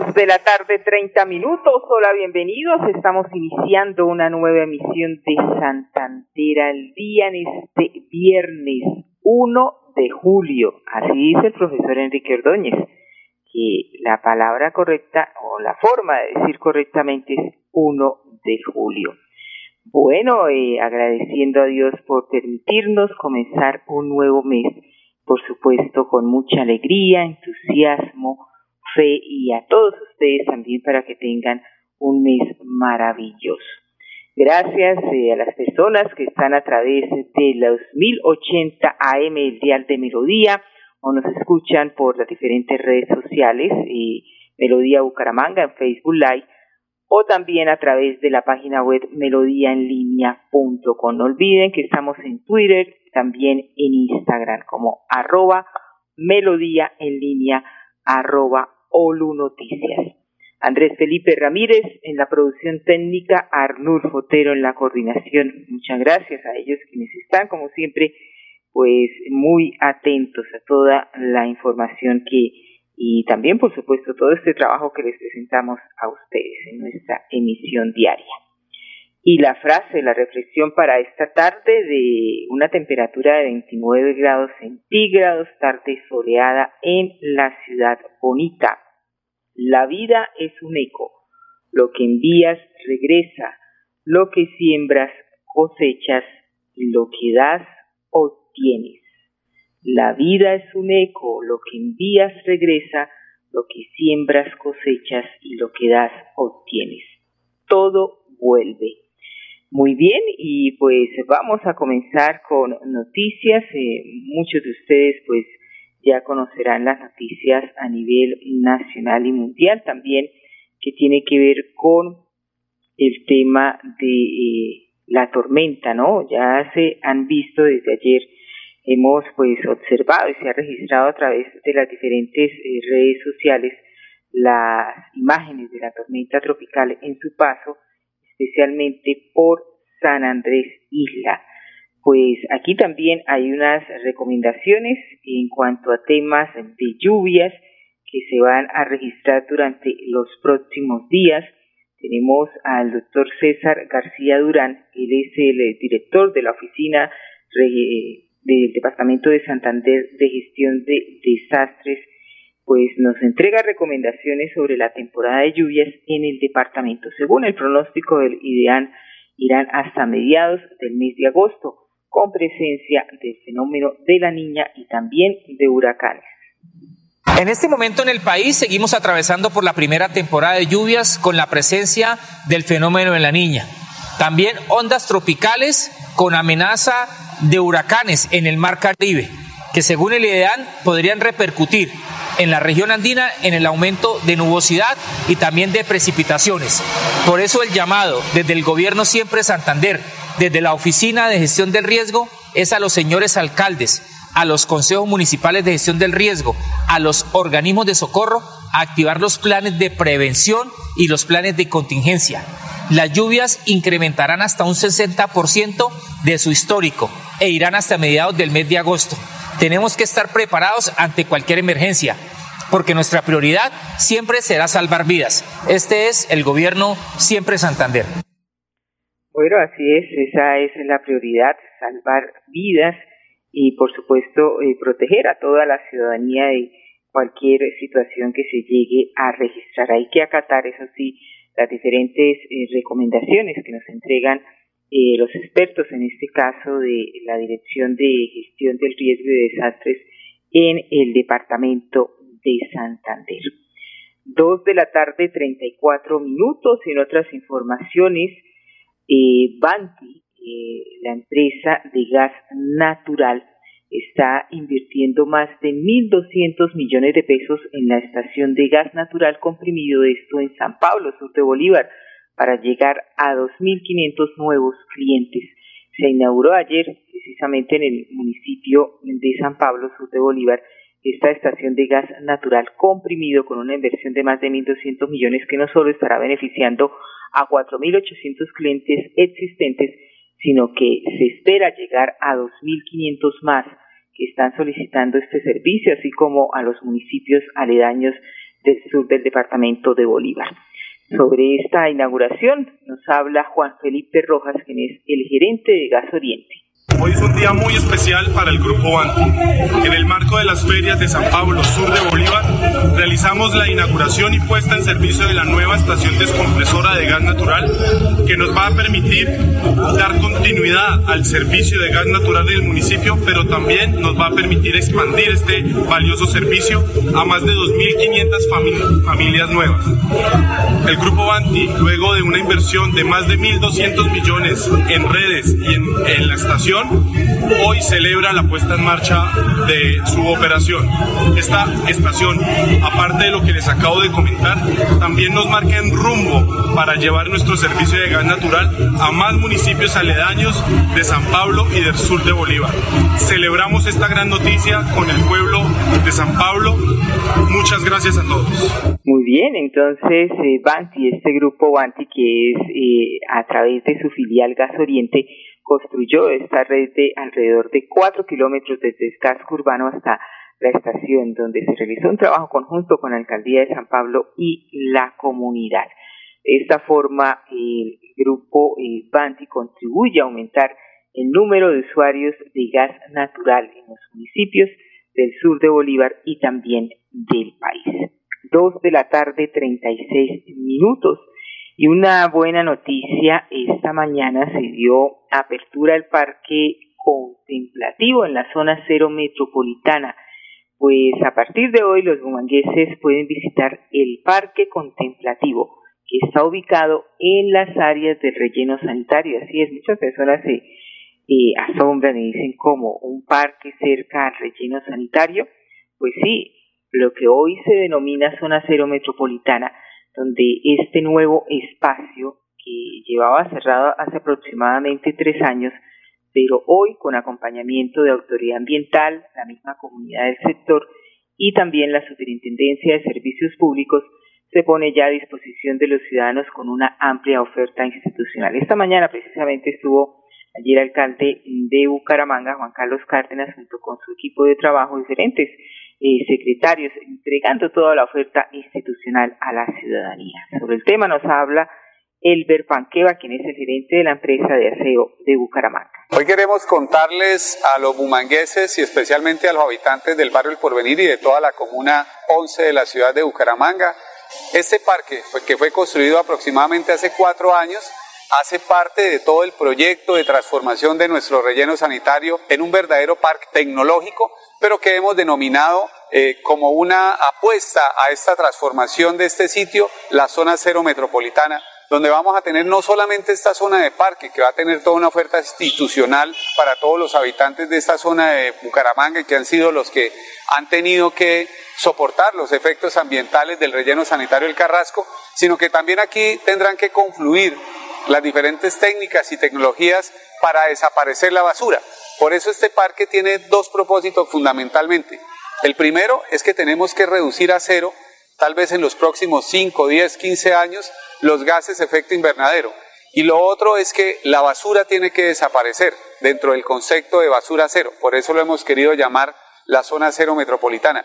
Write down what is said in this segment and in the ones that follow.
De la tarde, treinta minutos. Hola, bienvenidos. Estamos iniciando una nueva emisión de Santander al día en este viernes 1 de julio. Así dice el profesor Enrique Ordóñez, que la palabra correcta o la forma de decir correctamente es 1 de julio. Bueno, eh, agradeciendo a Dios por permitirnos comenzar un nuevo mes, por supuesto con mucha alegría, entusiasmo, fe y a todos ustedes también para que tengan un mes maravilloso. Gracias eh, a las personas que están a través de los 1080 AM el Dial de Melodía o nos escuchan por las diferentes redes sociales, Melodía Bucaramanga en Facebook Live o también a través de la página web melodíaenlínea.com. No olviden que estamos en Twitter, también en Instagram como arroba melodía arroba Olu Noticias. Andrés Felipe Ramírez en la producción técnica, Arnul Fotero en la coordinación. Muchas gracias a ellos quienes están, como siempre, pues muy atentos a toda la información que y también, por supuesto, todo este trabajo que les presentamos a ustedes en nuestra emisión diaria. Y la frase, la reflexión para esta tarde de una temperatura de 29 grados centígrados, tarde soleada en la ciudad bonita. La vida es un eco. Lo que envías regresa. Lo que siembras cosechas lo que das obtienes. La vida es un eco. Lo que envías regresa. Lo que siembras cosechas y lo que das obtienes. Todo vuelve. Muy bien, y pues vamos a comenzar con noticias. Eh, muchos de ustedes pues ya conocerán las noticias a nivel nacional y mundial también que tiene que ver con el tema de eh, la tormenta, ¿no? Ya se han visto desde ayer, hemos pues observado y se ha registrado a través de las diferentes eh, redes sociales las imágenes de la tormenta tropical en su paso especialmente por San Andrés Isla. Pues aquí también hay unas recomendaciones en cuanto a temas de lluvias que se van a registrar durante los próximos días. Tenemos al doctor César García Durán, él es el director de la oficina del Departamento de Santander de Gestión de Desastres pues nos entrega recomendaciones sobre la temporada de lluvias en el departamento. Según el pronóstico del IDEAN, irán hasta mediados del mes de agosto, con presencia del fenómeno de la niña y también de huracanes. En este momento en el país seguimos atravesando por la primera temporada de lluvias con la presencia del fenómeno de la niña. También ondas tropicales con amenaza de huracanes en el mar Caribe, que según el IDEAN podrían repercutir en la región andina en el aumento de nubosidad y también de precipitaciones. Por eso el llamado desde el gobierno siempre Santander, desde la Oficina de Gestión del Riesgo, es a los señores alcaldes, a los consejos municipales de gestión del riesgo, a los organismos de socorro, a activar los planes de prevención y los planes de contingencia. Las lluvias incrementarán hasta un 60% de su histórico e irán hasta mediados del mes de agosto. Tenemos que estar preparados ante cualquier emergencia, porque nuestra prioridad siempre será salvar vidas. Este es el gobierno siempre Santander. Bueno, así es, esa es la prioridad, salvar vidas y por supuesto eh, proteger a toda la ciudadanía de cualquier situación que se llegue a registrar. Hay que acatar, eso sí, las diferentes eh, recomendaciones que nos entregan eh, los expertos, en este caso de la Dirección de Gestión del Riesgo de Desastres en el Departamento de Santander. Dos de la tarde, 34 minutos. En otras informaciones, eh, Banti, eh, la empresa de gas natural, está invirtiendo más de 1.200 millones de pesos en la estación de gas natural comprimido, esto en San Pablo, sur de Bolívar, para llegar a 2.500 nuevos clientes. Se inauguró ayer, precisamente en el municipio de San Pablo, sur de Bolívar, esta estación de gas natural comprimido con una inversión de más de 1.200 millones que no solo estará beneficiando a 4.800 clientes existentes, sino que se espera llegar a 2.500 más que están solicitando este servicio, así como a los municipios aledaños del sur del departamento de Bolívar. Sobre esta inauguración nos habla Juan Felipe Rojas, quien es el gerente de Gas Oriente. Hoy es un día muy especial para el Grupo Banco. En el marco de las ferias de San Pablo, sur de Bolívar, realizamos la inauguración y puesta en servicio de la nueva estación descompresora de gas natural que nos va a permitir dar continuidad al servicio de gas natural del municipio, pero también nos va a permitir expandir este valioso servicio a más de 2.500 familias nuevas. El Grupo Banti, luego de una inversión de más de 1.200 millones en redes y en, en la estación, hoy celebra la puesta en marcha de su operación. Esta estación, aparte de lo que les acabo de comentar, también nos marca en rumbo para llevar nuestro servicio de gas natural a más municipios aledaños de San Pablo y del sur de Bolívar. Celebramos esta gran noticia con el pueblo de San Pablo. Muchas gracias a todos. Muy bien, entonces eh, Banti, este grupo Banti que es eh, a través de su filial Gas Oriente, construyó esta red de alrededor de cuatro kilómetros desde el casco urbano hasta la estación, donde se realizó un trabajo conjunto con la alcaldía de San Pablo y la comunidad. De esta forma, el grupo Banti contribuye a aumentar el número de usuarios de gas natural en los municipios del sur de Bolívar y también del país. Dos de la tarde, 36 minutos. Y una buena noticia, esta mañana se dio apertura al parque contemplativo en la zona cero metropolitana. Pues a partir de hoy los bumangueses pueden visitar el parque contemplativo que está ubicado en las áreas del relleno sanitario. Así es, muchas personas se eh, asombran y dicen como un parque cerca al relleno sanitario. Pues sí, lo que hoy se denomina zona cero metropolitana donde este nuevo espacio que llevaba cerrado hace aproximadamente tres años, pero hoy con acompañamiento de autoridad ambiental, la misma comunidad del sector y también la Superintendencia de Servicios Públicos, se pone ya a disposición de los ciudadanos con una amplia oferta institucional. Esta mañana precisamente estuvo allí el alcalde de Bucaramanga, Juan Carlos Cárdenas, junto con su equipo de trabajo diferentes eh, secretarios, entregando toda la oferta institucional a la ciudadanía. Sobre el tema nos habla Elber Panqueva, quien es el gerente de la empresa de aseo de Bucaramanga. Hoy queremos contarles a los bumangueses y especialmente a los habitantes del barrio El Porvenir y de toda la comuna 11 de la ciudad de Bucaramanga. Este parque, que fue construido aproximadamente hace cuatro años, hace parte de todo el proyecto de transformación de nuestro relleno sanitario en un verdadero parque tecnológico pero que hemos denominado eh, como una apuesta a esta transformación de este sitio, la zona cero metropolitana, donde vamos a tener no solamente esta zona de parque, que va a tener toda una oferta institucional para todos los habitantes de esta zona de Bucaramanga, que han sido los que han tenido que soportar los efectos ambientales del relleno sanitario del Carrasco, sino que también aquí tendrán que confluir las diferentes técnicas y tecnologías para desaparecer la basura. Por eso este parque tiene dos propósitos fundamentalmente. El primero es que tenemos que reducir a cero, tal vez en los próximos 5, 10, 15 años, los gases efecto invernadero. Y lo otro es que la basura tiene que desaparecer dentro del concepto de basura cero. Por eso lo hemos querido llamar la zona cero metropolitana.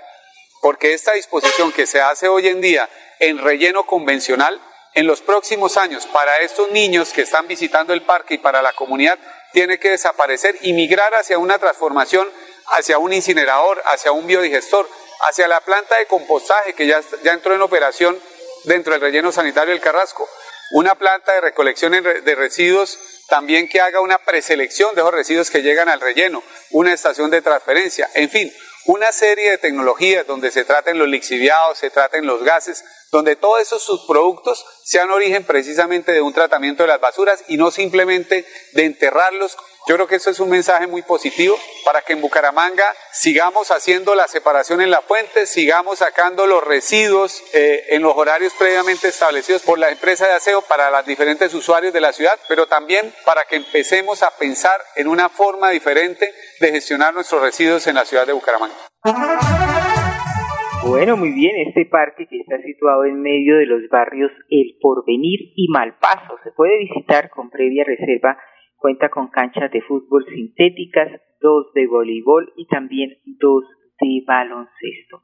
Porque esta disposición que se hace hoy en día en relleno convencional, en los próximos años, para estos niños que están visitando el parque y para la comunidad, tiene que desaparecer y migrar hacia una transformación, hacia un incinerador, hacia un biodigestor, hacia la planta de compostaje que ya, ya entró en operación dentro del relleno sanitario del Carrasco. Una planta de recolección de residuos también que haga una preselección de esos residuos que llegan al relleno, una estación de transferencia, en fin, una serie de tecnologías donde se traten los lixiviados, se traten los gases, donde todos esos subproductos sean origen precisamente de un tratamiento de las basuras y no simplemente de enterrarlos Yo creo que eso es un mensaje muy positivo para que en Bucaramanga sigamos haciendo la separación en la fuente, sigamos sacando los residuos eh, en los horarios previamente establecidos por la empresa de aseo para los diferentes usuarios de la ciudad, pero también para que empecemos a pensar en una forma diferente de gestionar nuestros residuos en la ciudad de Bucaramanga. Bueno, muy bien, este parque que está situado en medio de los barrios El Porvenir y Malpaso se puede visitar con previa reserva, cuenta con canchas de fútbol sintéticas, dos de voleibol y también dos de baloncesto.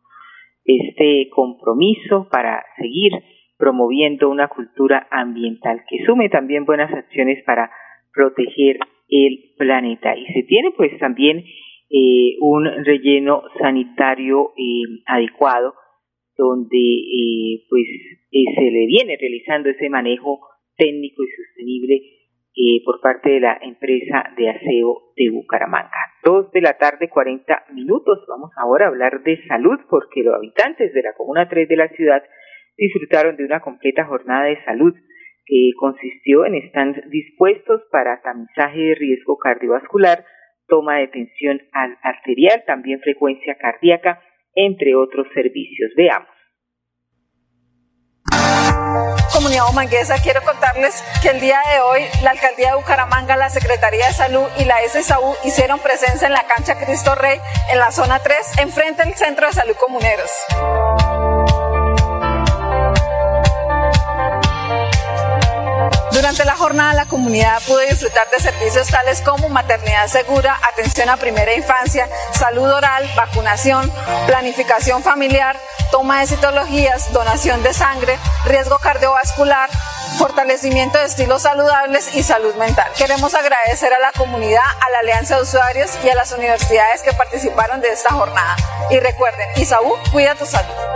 Este compromiso para seguir promoviendo una cultura ambiental que sume también buenas acciones para proteger el planeta. Y se tiene pues también eh, un relleno sanitario eh, adecuado donde eh, pues se le viene realizando ese manejo técnico y sostenible por parte de la empresa de aseo de Bucaramanga. Dos de la tarde, 40 minutos. Vamos ahora a hablar de salud porque los habitantes de la Comuna 3 de la ciudad disfrutaron de una completa jornada de salud que consistió en estar dispuestos para tamizaje de riesgo cardiovascular, toma de tensión arterial, también frecuencia cardíaca, entre otros servicios. Veamos. Comunidad Humanguesa, quiero contarles que el día de hoy la Alcaldía de Bucaramanga, la Secretaría de Salud y la SSAU hicieron presencia en la cancha Cristo Rey en la zona 3, enfrente del Centro de Salud Comuneros. Durante la jornada la comunidad pudo disfrutar de servicios tales como maternidad segura, atención a primera infancia, salud oral, vacunación, planificación familiar, toma de citologías, donación de sangre, riesgo cardiovascular, fortalecimiento de estilos saludables y salud mental. Queremos agradecer a la comunidad, a la Alianza de Usuarios y a las universidades que participaron de esta jornada. Y recuerden, Isaú, cuida tu salud.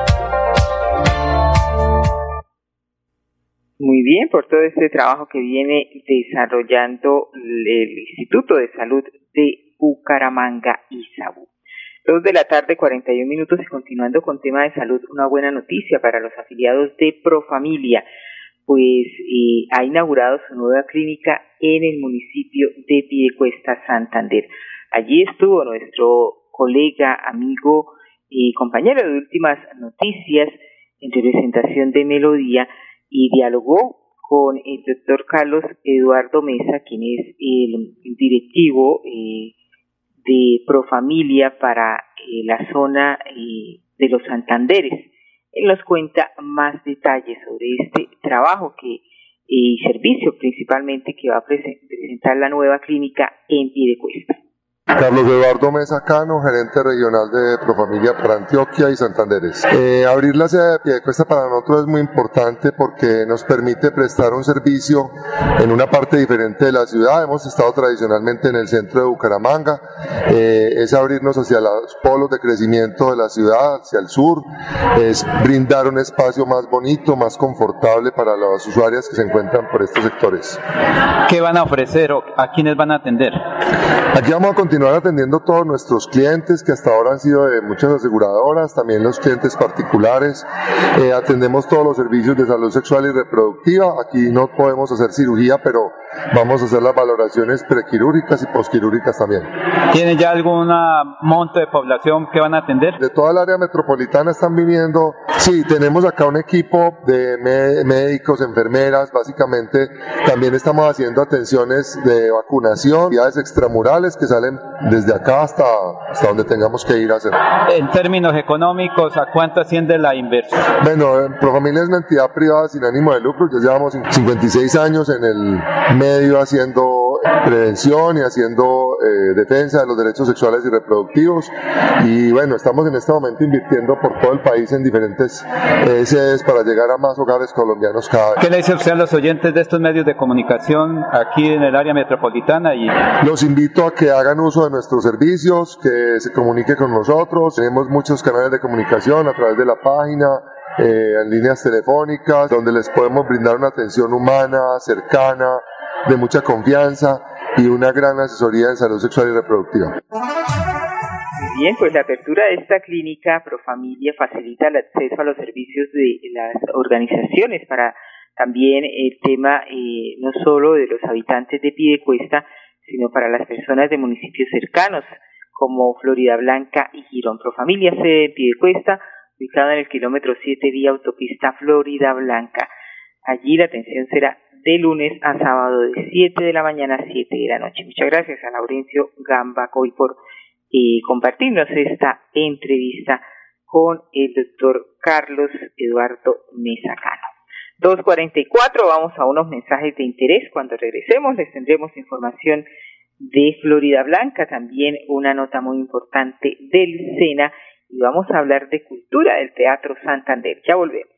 Muy bien, por todo este trabajo que viene desarrollando el Instituto de Salud de Bucaramanga y Sabú. Dos de la tarde, 41 minutos y continuando con tema de salud, una buena noticia para los afiliados de Profamilia, pues eh, ha inaugurado su nueva clínica en el municipio de Piedecuesta, Santander. Allí estuvo nuestro colega, amigo y compañero de últimas noticias en representación de Melodía, y dialogó con el doctor Carlos Eduardo Mesa, quien es el directivo eh, de Profamilia para eh, la zona eh, de los Santanderes. Él nos cuenta más detalles sobre este trabajo que y servicio principalmente que va a presentar la nueva clínica en Piedecuesta. Carlos Eduardo Mesa Cano, gerente regional de Profamilia para Antioquia y Santanderes. Eh, abrir la sede de Piedecuesta para nosotros es muy importante porque nos permite prestar un servicio en una parte diferente de la ciudad. Hemos estado tradicionalmente en el centro de Bucaramanga. Eh, es abrirnos hacia los polos de crecimiento de la ciudad, hacia el sur. Es brindar un espacio más bonito, más confortable para las usuarias que se encuentran por estos sectores. ¿Qué van a ofrecer o a quiénes van a atender? Aquí vamos a continuar atendiendo a todos nuestros clientes que hasta ahora han sido de muchas aseguradoras, también los clientes particulares. Eh, atendemos todos los servicios de salud sexual y reproductiva. Aquí no podemos hacer cirugía, pero vamos a hacer las valoraciones prequirúrgicas y posquirúrgicas también. ¿Tiene ya algún monto de población que van a atender? De toda el área metropolitana están viniendo. Sí, tenemos acá un equipo de médicos, enfermeras, básicamente. También estamos haciendo atenciones de vacunación, actividades extramurales que salen desde acá hasta, hasta donde tengamos que ir a hacer. En términos económicos, ¿a cuánto asciende la inversión? Bueno, Profamilia es una entidad privada sin ánimo de lucro, ya llevamos 56 años en el medio haciendo prevención y haciendo eh, defensa de los derechos sexuales y reproductivos. Y bueno, estamos en este momento invirtiendo por todo el país en diferentes eh, sedes para llegar a más hogares colombianos cada vez. ¿Qué le dice usted a los oyentes de estos medios de comunicación aquí en el área metropolitana? Y... Los invito a que hagan uso de nuestros servicios, que se comunique con nosotros. Tenemos muchos canales de comunicación a través de la página, eh, en líneas telefónicas, donde les podemos brindar una atención humana, cercana, de mucha confianza y una gran asesoría en salud sexual y reproductiva. Bien, pues la apertura de esta clínica Profamilia facilita el acceso a los servicios de las organizaciones para también el tema eh, no solo de los habitantes de Piedecuesta, sino para las personas de municipios cercanos como Florida Blanca y Girón. Profamilia sede de Piedecuesta, ubicada en el kilómetro 7 vía autopista Florida Blanca. Allí la atención será de lunes a sábado de 7 de la mañana a 7 de la noche. Muchas gracias a Laurencio Gambacoy por eh, compartirnos esta entrevista con el doctor Carlos Eduardo Mesacano. 2.44, vamos a unos mensajes de interés. Cuando regresemos les tendremos información de Florida Blanca, también una nota muy importante del SENA y vamos a hablar de cultura del Teatro Santander. Ya volvemos.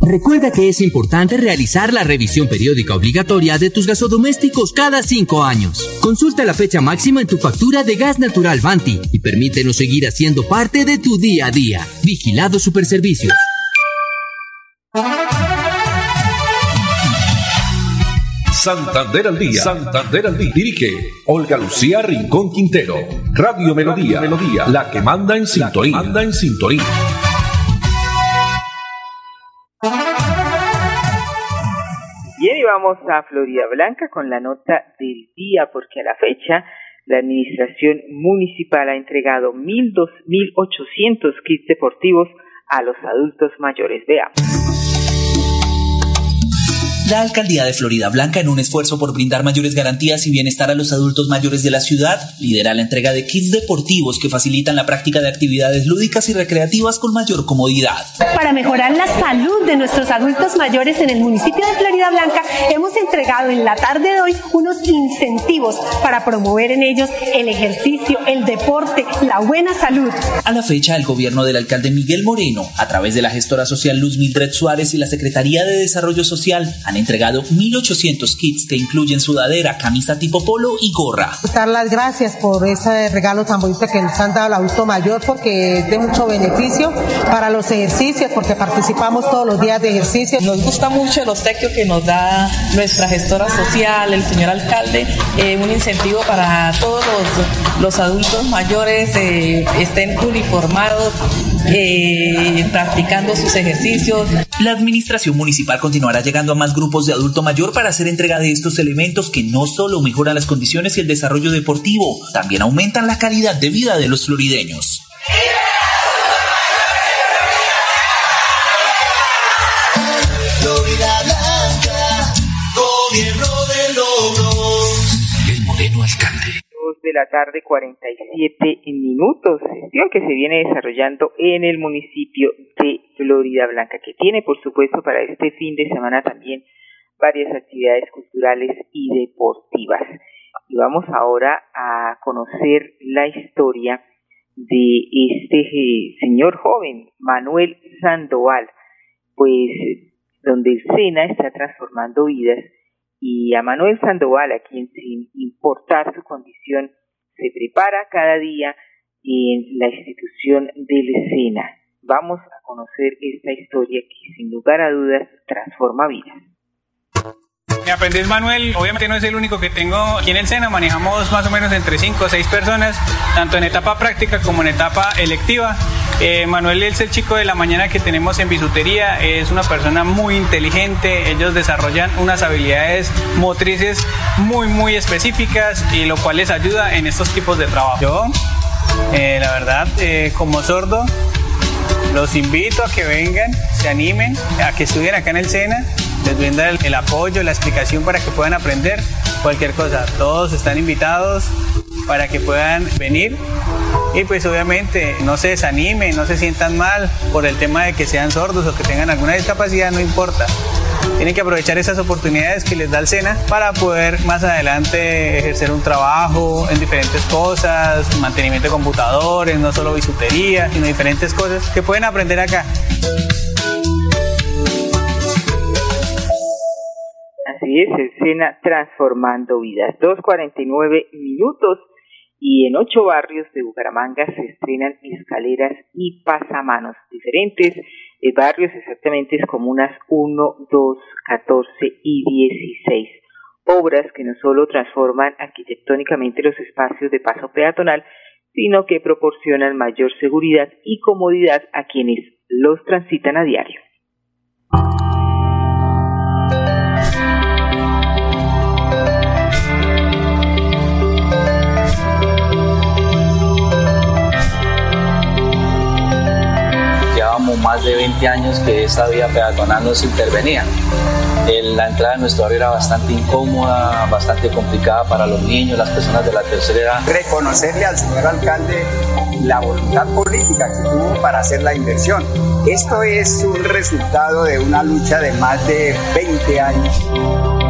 Recuerda que es importante realizar la revisión periódica obligatoria de tus gasodomésticos cada cinco años. Consulta la fecha máxima en tu factura de gas natural Banti y permítenos seguir haciendo parte de tu día a día. Vigilado Superservicios. Santander al día. Santander al día. Dirige Olga Lucía Rincón Quintero. Radio Melodía. Melodía. La que manda en sintonía. Manda en sintonía. Vamos a Florida Blanca con la nota del día, porque a la fecha la administración municipal ha entregado 1.800 kits deportivos a los adultos mayores. Veamos. La alcaldía de Florida Blanca, en un esfuerzo por brindar mayores garantías y bienestar a los adultos mayores de la ciudad, lidera la entrega de kits deportivos que facilitan la práctica de actividades lúdicas y recreativas con mayor comodidad. Para mejorar la salud de nuestros adultos mayores en el municipio de Florida Blanca, hemos entregado en la tarde de hoy unos incentivos para promover en ellos el ejercicio, el deporte, la buena salud. A la fecha, el gobierno del alcalde Miguel Moreno, a través de la gestora social Luz Mildred Suárez y la Secretaría de Desarrollo Social, han entregado 1.800 kits que incluyen sudadera, camisa tipo polo y gorra. Dar las gracias por ese regalo tan bonito que nos han dado al adulto mayor porque es de mucho beneficio para los ejercicios, porque participamos todos los días de ejercicio. Nos gusta mucho el obsequio que nos da nuestra gestora social, el señor alcalde, eh, un incentivo para todos los, los adultos mayores eh, estén uniformados, eh, practicando sus ejercicios. La administración municipal continuará llegando a más grupos de adulto mayor para hacer entrega de estos elementos que no solo mejoran las condiciones y el desarrollo deportivo, también aumentan la calidad de vida de los florideños. de la tarde, 47 minutos. Gestión que se viene desarrollando en el municipio de Florida Blanca, que tiene, por supuesto, para este fin de semana también varias actividades culturales y deportivas. Y vamos ahora a conocer la historia de este eh, señor joven, Manuel Sandoval, pues donde el SENA está transformando vidas y a Manuel Sandoval, a quien sin importar su condición se prepara cada día en la institución del SENA. Vamos a conocer esta historia que sin lugar a dudas transforma vidas. Mi aprendiz Manuel, obviamente no es el único que tengo aquí en el SENA, manejamos más o menos entre 5 o 6 personas, tanto en etapa práctica como en etapa electiva. Eh, Manuel es el chico de la mañana que tenemos en bisutería, es una persona muy inteligente, ellos desarrollan unas habilidades motrices muy muy específicas y lo cual les ayuda en estos tipos de trabajo. Yo, eh, la verdad, eh, como sordo, los invito a que vengan, se animen, a que estudien acá en el SENA les brinda el, apoyo, la explicación para que puedan aprender cualquier cosa. Todos están invitados para que puedan venir y pues obviamente no se desanimen, no se sientan mal por el tema de que sean sordos o que tengan alguna discapacidad, no importa. Tienen que aprovechar esas oportunidades que les da el SENA para poder más adelante ejercer un trabajo en diferentes cosas, mantenimiento de computadores, no solo bisutería, sino diferentes cosas que pueden aprender acá. Así es, escena transformando vidas. 2.49 minutos y en ocho barrios de Bucaramanga se estrenan escaleras y pasamanos diferentes eh, barrios, exactamente es comunas 1, 2, 14 y 16. Obras que no solo transforman arquitectónicamente los espacios de paso peatonal, sino que proporcionan mayor seguridad y comodidad a quienes los transitan a diario. Más de 20 años que esta vía peatonal no se intervenía. la entrada de nuestro barrio era bastante incómoda, bastante complicada para los niños, las personas de la tercera edad. Reconocerle al señor alcalde la voluntad política que tuvo para hacer la inversión. Esto es un resultado de una lucha de más de 20 años.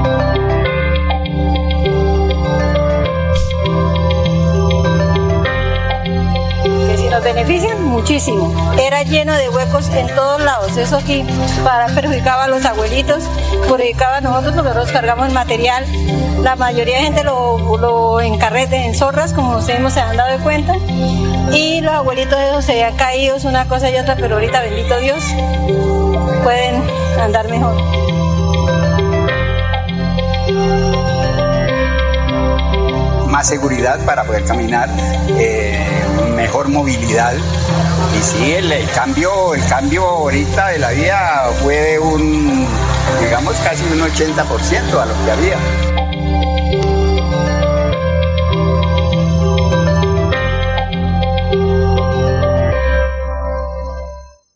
Benefician muchísimo. Era lleno de huecos en todos lados. Eso aquí para, perjudicaba a los abuelitos, perjudicaba a nosotros nosotros cargamos material. La mayoría de gente lo, lo encarrete en zorras, como ustedes se han dado cuenta. Y los abuelitos esos se habían caído una cosa y otra, pero ahorita, bendito Dios, pueden andar mejor. Más seguridad para poder caminar. Eh, mejor movilidad. Y sí, el, cambio, el cambio ahorita de la vía fue de un, digamos, casi un 80% a lo que había.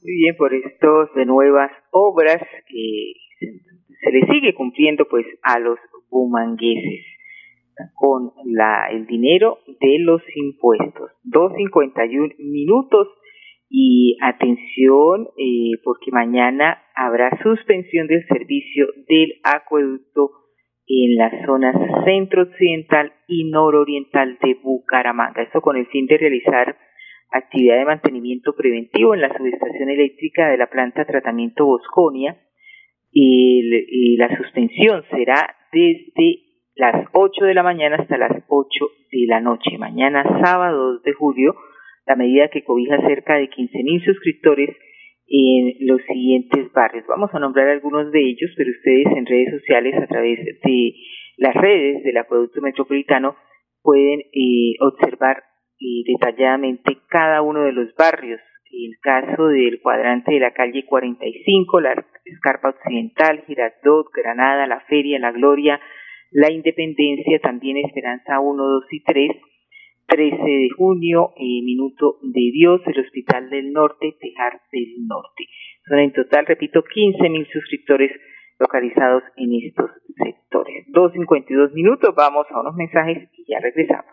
Muy bien, por estos de nuevas obras que se le sigue cumpliendo pues a los bumangueses con la, el dinero de los impuestos. 2.51 minutos y atención eh, porque mañana habrá suspensión del servicio del acueducto en las zonas centro-occidental y nororiental de Bucaramanga. Esto con el fin de realizar actividad de mantenimiento preventivo en la subestación eléctrica de la planta tratamiento Bosconia. y la suspensión será desde las 8 de la mañana hasta las 8 de la noche. Mañana, sábado 2 de julio, la medida que cobija cerca de 15.000 suscriptores en los siguientes barrios. Vamos a nombrar algunos de ellos, pero ustedes en redes sociales, a través de las redes del Acueducto Metropolitano, pueden eh, observar eh, detalladamente cada uno de los barrios. El caso del cuadrante de la calle 45, la Escarpa Occidental, Girardot, Granada, La Feria, La Gloria, la Independencia, también Esperanza 1, 2 y 3, 13 de junio, eh, Minuto de Dios, el Hospital del Norte, Tejar del Norte. Son en total, repito, 15 mil suscriptores localizados en estos sectores. 2.52 minutos, vamos a unos mensajes y ya regresamos.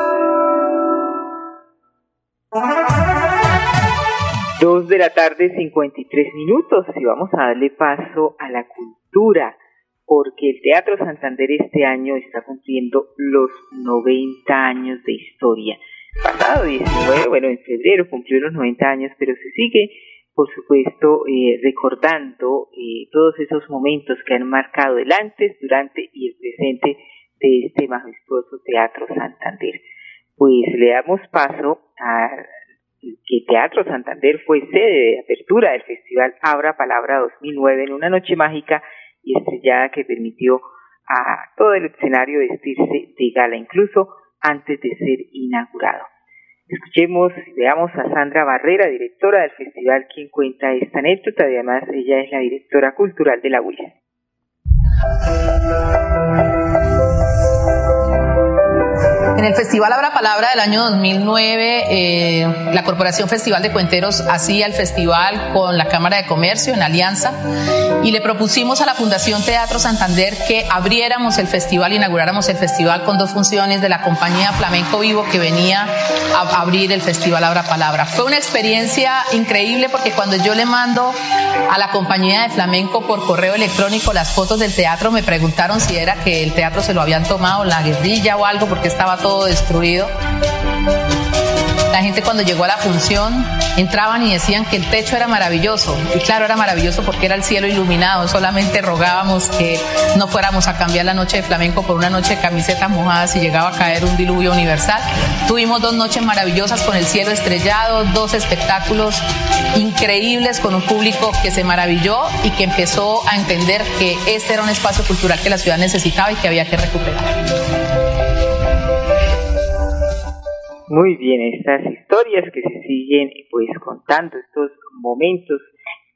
De la tarde, 53 minutos, y vamos a darle paso a la cultura, porque el Teatro Santander este año está cumpliendo los 90 años de historia. Pasado 19, bueno, en febrero cumplió los 90 años, pero se sigue, por supuesto, eh, recordando eh, todos esos momentos que han marcado el antes, durante y el presente de este majestuoso Teatro Santander. Pues le damos paso a que Teatro Santander fue sede de apertura del Festival Abra Palabra 2009 en una noche mágica y estrellada que permitió a todo el escenario vestirse de gala, incluso antes de ser inaugurado. Escuchemos, veamos a Sandra Barrera, directora del festival, quien cuenta esta anécdota. Además, ella es la directora cultural de la UIS. En el Festival Abra Palabra del año 2009, eh, la Corporación Festival de Cuenteros hacía el festival con la Cámara de Comercio en alianza y le propusimos a la Fundación Teatro Santander que abriéramos el festival, inauguráramos el festival con dos funciones de la compañía Flamenco Vivo que venía a abrir el Festival Abra Palabra. Fue una experiencia increíble porque cuando yo le mando a la compañía de Flamenco por correo electrónico las fotos del teatro, me preguntaron si era que el teatro se lo habían tomado la guerrilla o algo porque estaba todo destruido. La gente cuando llegó a la función entraban y decían que el techo era maravilloso. Y claro, era maravilloso porque era el cielo iluminado. Solamente rogábamos que no fuéramos a cambiar la noche de flamenco por una noche de camisetas mojadas y llegaba a caer un diluvio universal. Tuvimos dos noches maravillosas con el cielo estrellado, dos espectáculos increíbles con un público que se maravilló y que empezó a entender que este era un espacio cultural que la ciudad necesitaba y que había que recuperar. Muy bien, estas historias que se siguen pues contando estos momentos,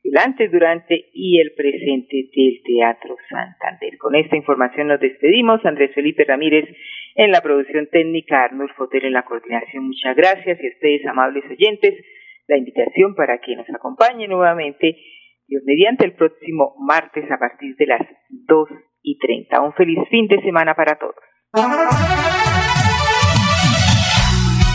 el antes, durante y el presente del Teatro Santander. Con esta información nos despedimos. Andrés Felipe Ramírez en la producción técnica, Arnold Foter en la coordinación. Muchas gracias y a ustedes, amables oyentes, la invitación para que nos acompañen nuevamente, Dios mediante el próximo martes a partir de las 2 y 30. Un feliz fin de semana para todos.